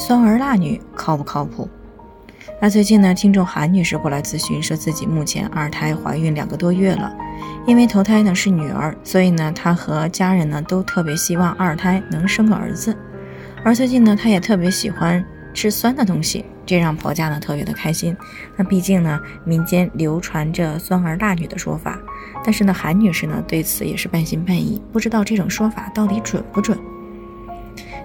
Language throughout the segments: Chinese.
酸儿辣女靠不靠谱？那最近呢，听众韩女士过来咨询，说自己目前二胎怀孕两个多月了，因为头胎呢是女儿，所以呢她和家人呢都特别希望二胎能生个儿子。而最近呢，她也特别喜欢吃酸的东西，这让婆家呢特别的开心。那毕竟呢，民间流传着酸儿辣女的说法，但是呢，韩女士呢对此也是半信半疑，不知道这种说法到底准不准。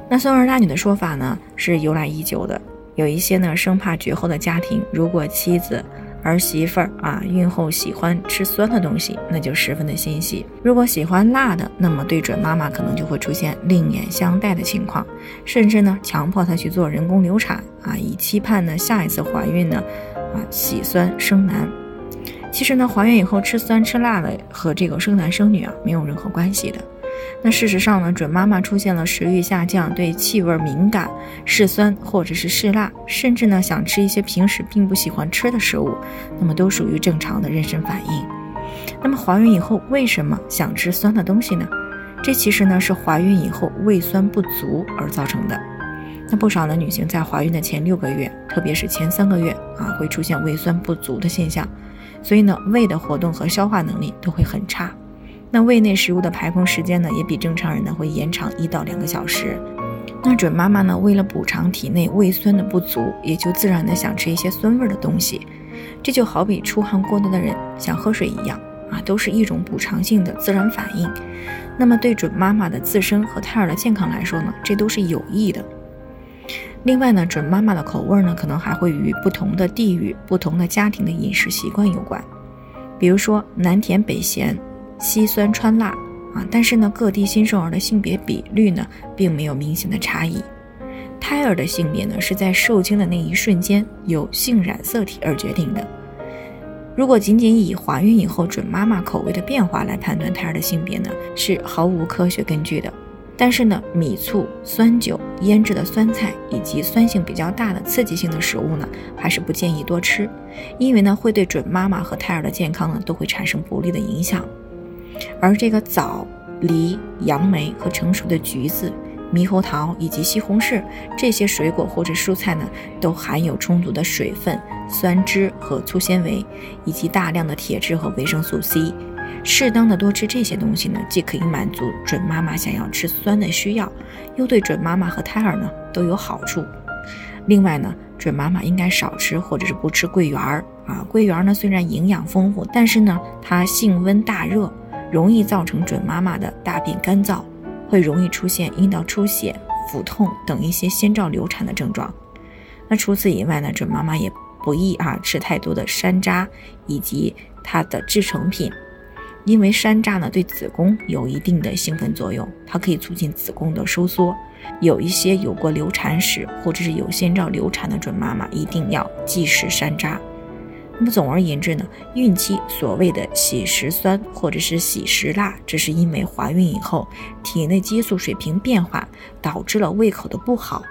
那酸儿辣女的说法呢，是由来已久的。有一些呢生怕绝后的家庭，如果妻子、儿媳妇儿啊孕后喜欢吃酸的东西，那就十分的欣喜；如果喜欢辣的，那么对准妈妈可能就会出现另眼相待的情况，甚至呢强迫她去做人工流产啊，以期盼呢下一次怀孕呢啊喜酸生男。其实呢怀孕以后吃酸吃辣的和这个生男生女啊没有任何关系的。那事实上呢，准妈妈出现了食欲下降、对气味敏感、嗜酸或者是嗜辣，甚至呢想吃一些平时并不喜欢吃的食物，那么都属于正常的妊娠反应。那么怀孕以后为什么想吃酸的东西呢？这其实呢是怀孕以后胃酸不足而造成的。那不少的女性在怀孕的前六个月，特别是前三个月啊，会出现胃酸不足的现象，所以呢胃的活动和消化能力都会很差。那胃内食物的排空时间呢，也比正常人呢会延长一到两个小时。那准妈妈呢，为了补偿体内胃酸的不足，也就自然的想吃一些酸味的东西。这就好比出汗过多的人想喝水一样啊，都是一种补偿性的自然反应。那么对准妈妈的自身和胎儿的健康来说呢，这都是有益的。另外呢，准妈妈的口味呢，可能还会与不同的地域、不同的家庭的饮食习惯有关。比如说南甜北咸。稀酸川辣啊，但是呢，各地新生儿的性别比率呢，并没有明显的差异。胎儿的性别呢，是在受精的那一瞬间由性染色体而决定的。如果仅仅以怀孕以后准妈妈口味的变化来判断胎儿的性别呢，是毫无科学根据的。但是呢，米醋、酸酒、腌制的酸菜以及酸性比较大的刺激性的食物呢，还是不建议多吃，因为呢，会对准妈妈和胎儿的健康呢，都会产生不利的影响。而这个枣、梨、杨梅和成熟的橘子、猕猴桃以及西红柿这些水果或者蔬菜呢，都含有充足的水分、酸汁和粗纤维，以及大量的铁质和维生素 C。适当的多吃这些东西呢，既可以满足准妈妈想要吃酸的需要，又对准妈妈和胎儿呢都有好处。另外呢，准妈妈应该少吃或者是不吃桂圆儿啊。桂圆儿呢虽然营养丰富，但是呢它性温大热。容易造成准妈妈的大便干燥，会容易出现阴道出血、腹痛等一些先兆流产的症状。那除此以外呢，准妈妈也不宜啊吃太多的山楂以及它的制成品，因为山楂呢对子宫有一定的兴奋作用，它可以促进子宫的收缩。有一些有过流产史或者是有先兆流产的准妈妈，一定要忌食山楂。那么总而言之呢，孕期所谓的喜食酸或者是喜食辣，这是因为怀孕以后体内激素水平变化导致了胃口的不好，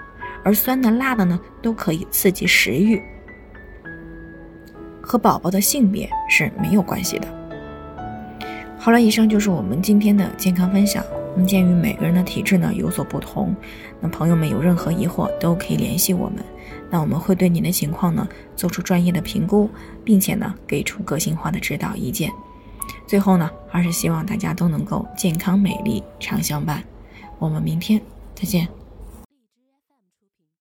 而酸的辣的呢都可以刺激食欲，和宝宝的性别是没有关系的。好了，以上就是我们今天的健康分享。那鉴于每个人的体质呢有所不同，那朋友们有任何疑惑都可以联系我们。那我们会对您的情况呢做出专业的评估，并且呢给出个性化的指导意见。最后呢，还是希望大家都能够健康美丽常相伴。我们明天再见。